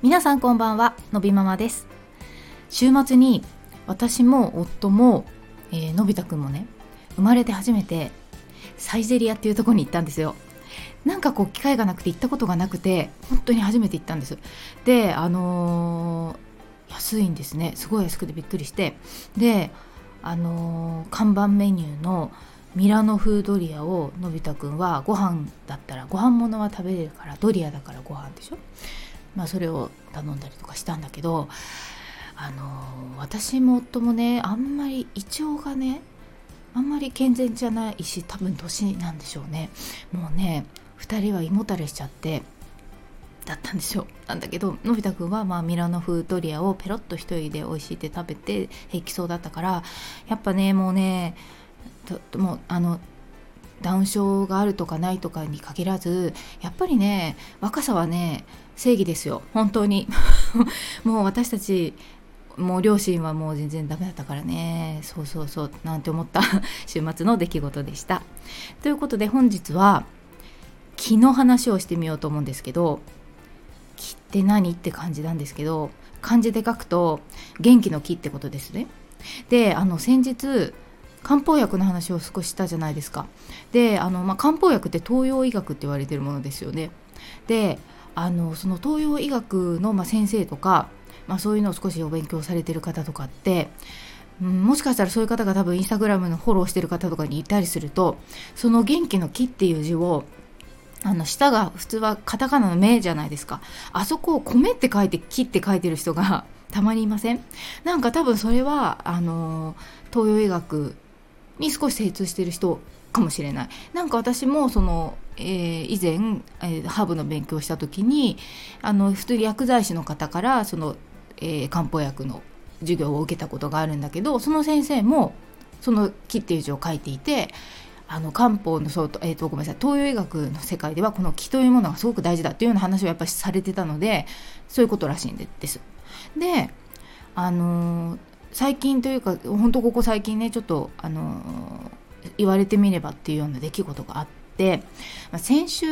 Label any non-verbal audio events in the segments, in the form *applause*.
皆さんこんばんはのびママです。週末に私も夫も、えーのび太くんもね生まれて初めてサイゼリアっていうとこに行ったんですよ。なんかこう機会がなくて行ったことがなくて本当に初めて行ったんです。であのー安いんですね。すごい安くてびっくりして。であのー看板メニューのミラノ風ドリアをのび太くんはご飯だったらご飯物は食べれるからドリアだからご飯でしょ。まあそれを頼んだりとかしたんだけどあの私も夫もねあんまり胃腸がねあんまり健全じゃないし多分年なんでしょうね。もうね2人は胃もたれしちゃってだったんですよなんだけどのび太くんはまあミラノ風ドリアをペロッと一人で美味しいって食べて平気そうだったからやっぱねもうねともうあのダウン症があるとかないとかに限らずやっぱりね若さはね正義ですよ。本当に。*laughs* もう私たちもう両親はもう全然ダメだったからね。そうそうそう。なんて思った。*laughs* 週末の出来事でした。ということで本日は気の話をしてみようと思うんですけど気って何って感じなんですけど漢字で書くと元気の気ってことですね。であの先日漢方薬の話を少ししたじゃないですか。であの、まあ、漢方薬って東洋医学って言われてるものですよね。であのその東洋医学の、まあ、先生とか、まあ、そういうのを少しお勉強されてる方とかってうんもしかしたらそういう方が多分インスタグラムのフォローしてる方とかにいたりするとその元気の木っていう字をあの下が普通はカタカナの目じゃないですか。あそこを米って書いて木って書いてる人が *laughs* たまにいません？なんか多分それはあの東洋医学に少し精通してる人かもしれないなんか私もその、えー以前、えーハーブの勉強した時にあの普通薬剤師の方からその、えー漢方薬の授業を受けたことがあるんだけどその先生もその「木」っていう字を書いていてあの漢方のそうと,、えー、とごめんなさい東洋医学の世界ではこの気というものがすごく大事だっていうような話をやっぱりされてたのでそういうことらしいんです。であのー最近というか本当ここ最近ねちょっとあのー言われてみればっていうような出来事があって、まあ先週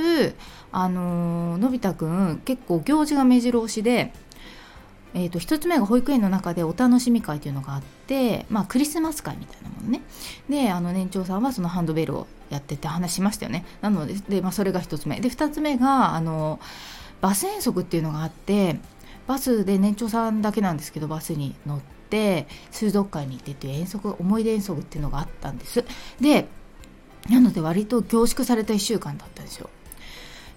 あのーのび太くん結構行事が目白押しで。えー、と1つ目が保育園の中でお楽しみ会というのがあって、まあ、クリスマス会みたいなものねであの年長さんはそのハンドベルをやってて話しましたよねなのでで、まあ、それが1つ目で2つ目があのバス遠足っていうのがあってバスで年長さんだけなんですけどバスに乗って水族館に行ってっていう遠足思い出遠足っていうのがあったんです。でなので割と凝縮された1週間だったんですよ。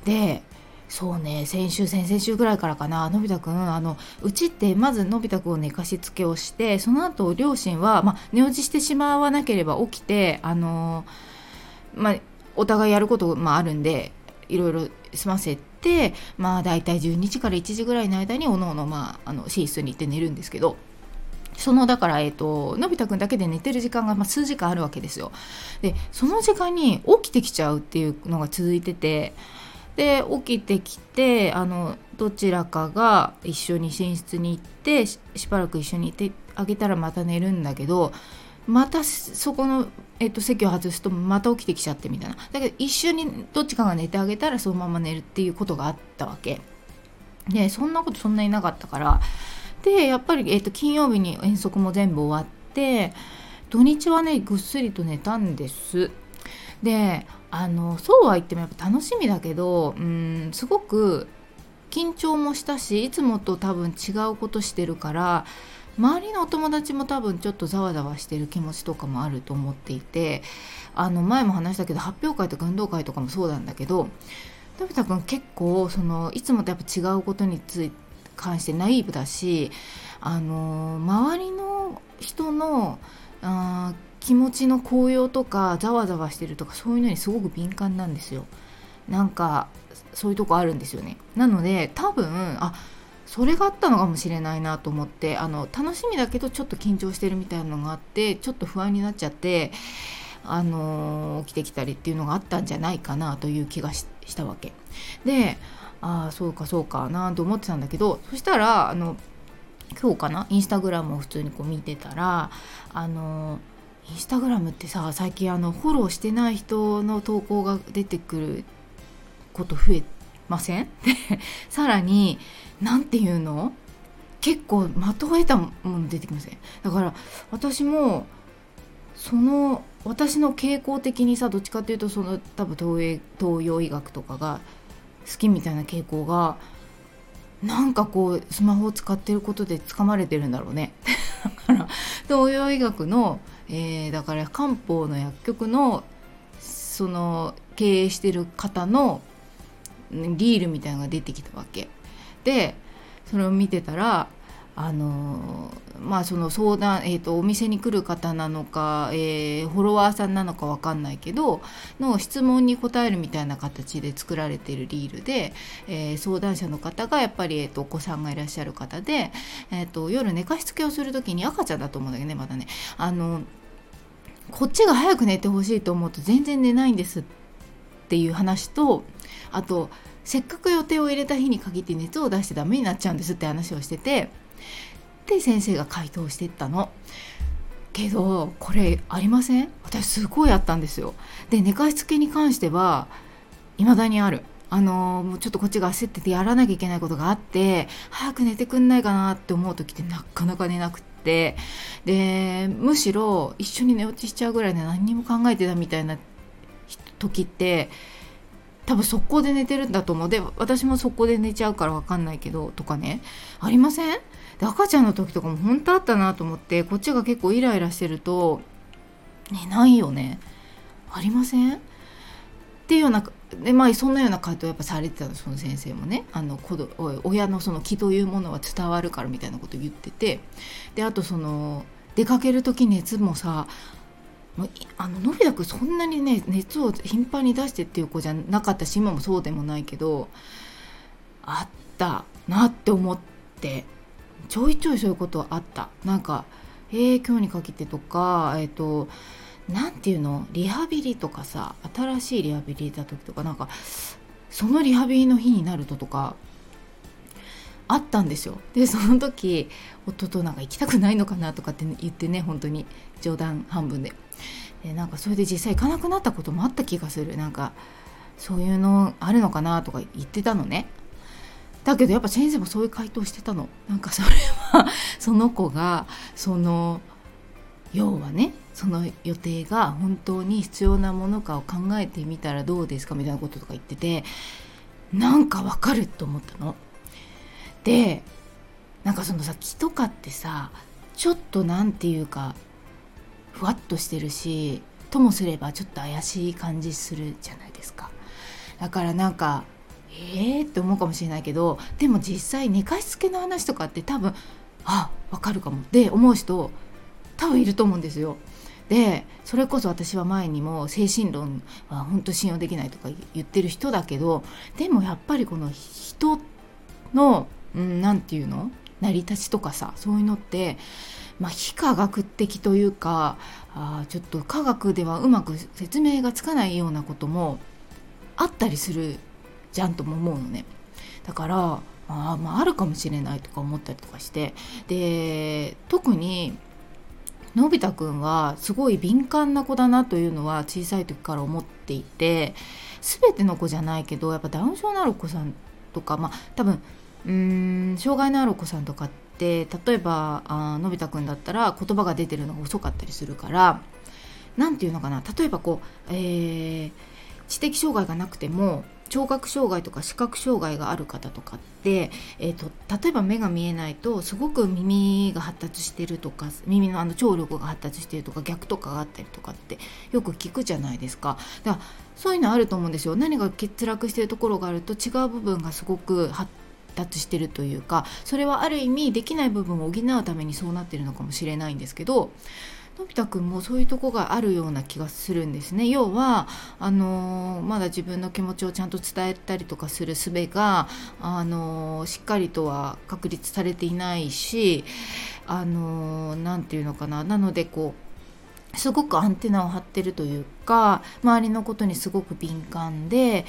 でそうね先週先々週ぐらいからかな。のび太くんあのうちってまずのび太くんを寝かしつけをしてその後両親は、まあ、寝落ちしてしまわなければ起きてあのまあお互いやること、まあ、あるんでいろいろ済ませてまあ大体12時から1時ぐらいの間におのおの,、まあ、あの寝室に行って寝るんですけど。そのだから、えっとのび太くんだけで寝てる時間が、まあ、数時間あるわけですよ。でその時間に起きてきちゃうっていうのが続いててで起きてきてあのどちらかが一緒に寝室に行ってしばらく一緒にいてあげたらまた寝るんだけどまたそこの、えっと、席を外すとまた起きてきちゃってみたいなだけど一緒にどっちかが寝てあげたらそのまま寝るっていうことがあったわけでそんなことそんなになかったからでやっぱり、えっと、金曜日に遠足も全部終わって土日はねぐっすりと寝たんです。であのそうは言ってもやっぱ楽しみだけどうんすごく緊張もしたしいつもと多分違うことしてるから周りのお友達も多分ちょっとざわざわしてる気持ちとかもあると思っていてあの前も話したけど発表会とか運動会とかもそうなんだけどのび太くん結構そのいつもとやっぱ違うことについて関してナイーブだしあの周りの人のあー気持ちの高揚とかざわざわしてるとかそういうのにすごく敏感なんですよ。なんかそういうとこあるんですよね。なので多分あそれがあったのかもしれないなと思ってあの楽しみだけどちょっと緊張してるみたいなのがあってちょっと不安になっちゃってあの起きてきたりっていうのがあったんじゃないかなという気がししたわけ。でああそうかそうかなと思ってたんだけどそしたらあの今日かなインスタグラムを普通にこう見てたらあのインスタグラムってさ最近あのフォローしてない人の投稿が出てくること増えません？で *laughs* さらに何て言うの？結構的を得たもの出てきません？だから私もその私の傾向的にさどっちかっていうとその多分東東洋医学とかが好きみたいな傾向がなんかこうスマホを使ってることでつかまれてるんだろうね。*laughs* だから東洋医学の、えー、だから漢方の薬局のその経営してる方のリールみたいなのが出てきたわけ。でそれを見てたらあのまあその相談、えーと、お店に来る方なのか、えー、フォロワーさんなのか分かんないけどの質問に答えるみたいな形で作られているリールで、えー、相談者の方がやっぱり、えーと、お子さんがいらっしゃる方で、えーと、夜寝かしつけをする時に赤ちゃんだと思うんだけどねまだね。あのこっちが早く寝てほしいと思うと全然寝ないんですっていう話とあとせっかく予定を入れた日に限って熱を出してダメになっちゃうんですって話をしててで先生が回答してったの。けどこれありません？私すごいあったんですよ。で寝かしつけに関しては未だにある。あのもうちょっとこっちが焦っててやらなきゃいけないことがあって早く寝てくんないかなって思う時ってなかなか寝なくってでむしろ一緒に寝落ちしちゃうぐらいで何にも考えてたみたいな時って多分速攻で寝てるんだと思う。で私も速攻で寝ちゃうから分かんないけどとかね。ありません？で赤ちゃんの時とかも本当あったなと思ってこっちが結構イライラしてると寝ないよね。ありません？っていうようなでまあそんなような回答やっぱされてたのその先生もね。あの親のその気というものは伝わるからみたいなこと言ってて。であとその出かける時熱もさあののび太くんそんなにね熱を頻繁に出してっていう子じゃなかったし今もそうでもないけどあったなって思ってちょいちょいそういうことあった。なんかえー、今日にかけてとかえっ、ー、と何ていうの？リハビリとかさ新しいリハビリ行った時とかなんかそのリハビリの日になるととかあったんですよ。でその時夫となんか行きたくないのかなとかって言ってね本当に冗談半分で。でなんかそれで実際行かなくなったこともあった気がする。なんかそういうのあるのかなとか言ってたのね。だけどやっぱ先生もそういう回答してたの。なんかそれは *laughs* その子がその要はねその予定が本当に必要なものかを考えてみたらどうですかみたいなこととか言っててなんかわかると思ったの。でなんかそのさ気とかってさちょっと何て言うかふわっとしてるしともすればちょっと怪しい感じするじゃないですかだからなんかえーって思うかもしれないけどでも実際寝かしつけの話とかって多分あわかるかもって思う人多分いると思うんですよ。でそれこそ私は前にも精神論は本当信用できないとか言ってる人だけどでもやっぱりこの人の、うんなん、て言うの？成り立ちとかさそういうのってまあ、非科学的というかあちょっと科学ではうまく説明がつかないようなこともあったりするじゃんとも思うのね。だからあまあ、あるかもしれないとか思ったりとかしてで特にのび太くんはすごい敏感な子だなというのは小さい時から思っていて全ての子じゃないけどやっぱダウン症のある子さんとかまあ多分うん障害のあるお子さんとかって例えばあのび太くんだったら言葉が出てるのが遅かったりするから何て言うのかな例えばこう、えー、知的障害がなくても聴覚障害とか視覚障害がある方とかって、えーと、例えば目が見えないとすごく耳が発達してるとか耳のあの聴力が発達してるとか逆とかがあったりとかってよく聞くじゃないですか。だからそういうのあると思うんですよ。何が欠落してるところがあると違う部分がすごく発達してるというかそれはある意味できない部分を補うためにそうなってるのかもしれないんですけどのび太くんもそういうとこがあるような気がするんですね。要はあのー、まだ自分の気持ちをちゃんと伝えたりとかする術が、あのー、しっかりとは確立されていないしあの何、て言うのかな。なのでこうすごくアンテナを張ってるというか周りのことにすごく敏感で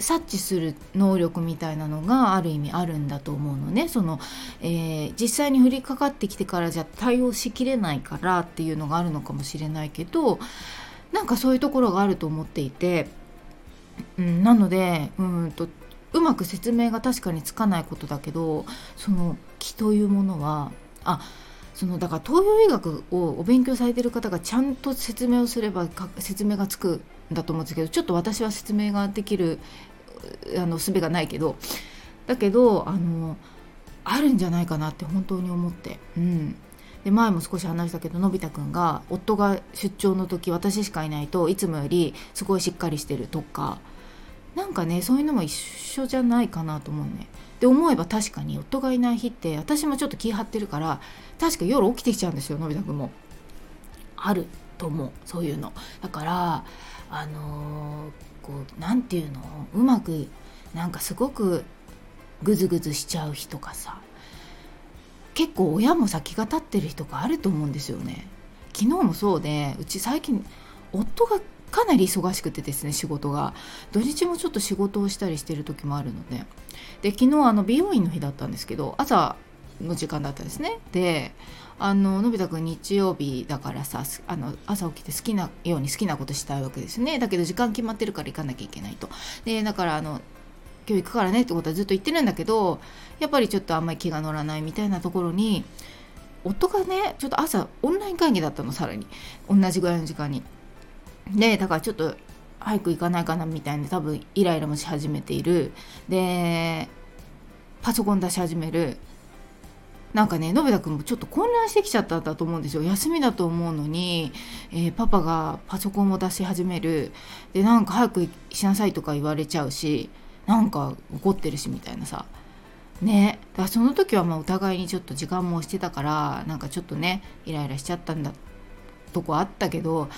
察知する能力みたいなのがある意味あるんだと思うのね。その、えー、実際に降りかかってきてからじゃ対応しきれないからっていうのがあるのかもしれないけどなんかそういうところがあると思っていて、うん、なのでうんとうまく説明が確かにつかないことだけどその気というものはあそのだから東洋医学をお勉強されてる方がちゃんと説明をすれば説明がつくんだと思うんですけどちょっと私は説明ができるあの術がないけどだけどあのあるんじゃないかなって本当に思って。うんで前も少し話したけどのび太くんが夫が出張の時私しかいないといつもよりすごいしっかりしてるとかなんかねそういうのも一緒じゃないかなと思うね。で思えば確かに夫がいない日って私もちょっと気張ってるから確か夜起きてきちゃうんですよのび太くんも。あると思うそういうの。だからあのー、こう何て言うの？うまくなんかすごくグズグズしちゃう日とかさ。結構親も先が立ってる日とかあると思うんですよね。昨日もそうでうち最近夫がかなり忙しくてですね仕事が。土日もちょっと仕事をしたりしてる時もあるので。で昨日あの美容院の日だったんですけど朝の時間だったですね。であののび太くん日曜日だからさあの朝起きて好きなように好きなことしたいわけですね。だけど時間決まってるから行かなきゃいけないと。でだからあの今日行くからねってことはずっと言ってるんだけどやっぱりちょっとあんまり気が乗らないみたいなところに夫がねちょっと朝オンライン会議だったのさらに。同じぐらいの時間に。でだからちょっと早く行かないかなみたいな多分イライラもし始めている。でパソコン出し始める。なんかねのび太くんもちょっと混乱してきちゃったんだと思うんですよ。休みだと思うのに、えー、パパがパソコンを出し始める。でなんか早くしなさいとか言われちゃうしなんか怒ってるしみたいなさ。ね。だからその時はまあお互いにちょっと時間もしてたからなんかちょっとねイライラしちゃったんだとこあったけど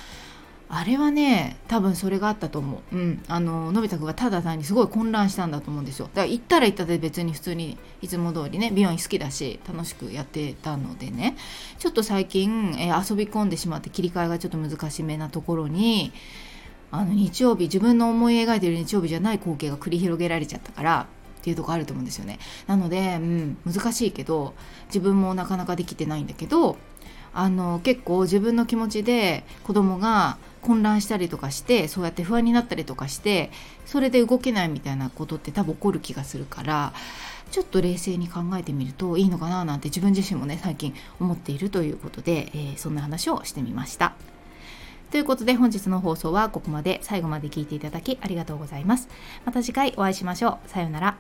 あれはね多分それがあったと思う、うん、あののび太くんがただ単にすごい混乱したんだと思うんですよ。だから行ったら行ったで別に普通にいつも通りね美容院好きだし楽しくやってたのでね。ちょっと最近、えー、遊び込んでしまって切り替えがちょっと難しめなところにあの日曜日自分の思い描いてる日曜日じゃない光景が繰り広げられちゃったからっていうとこあると思うんですよね。なので、うん、難しいけど自分もなかなかできてないんだけどあの結構自分の気持ちで子供が混乱したりとかしてそうやって不安になったりとかしてそれで動けないみたいなことって多分起こる気がするからちょっと冷静に考えてみるといいのかななんて自分自身もね最近思っているということで、えー、そんな話をしてみました。ということで本日の放送はここまで最後まで聞いていただきありがとうございます。また次回お会いしましょう。さようなら。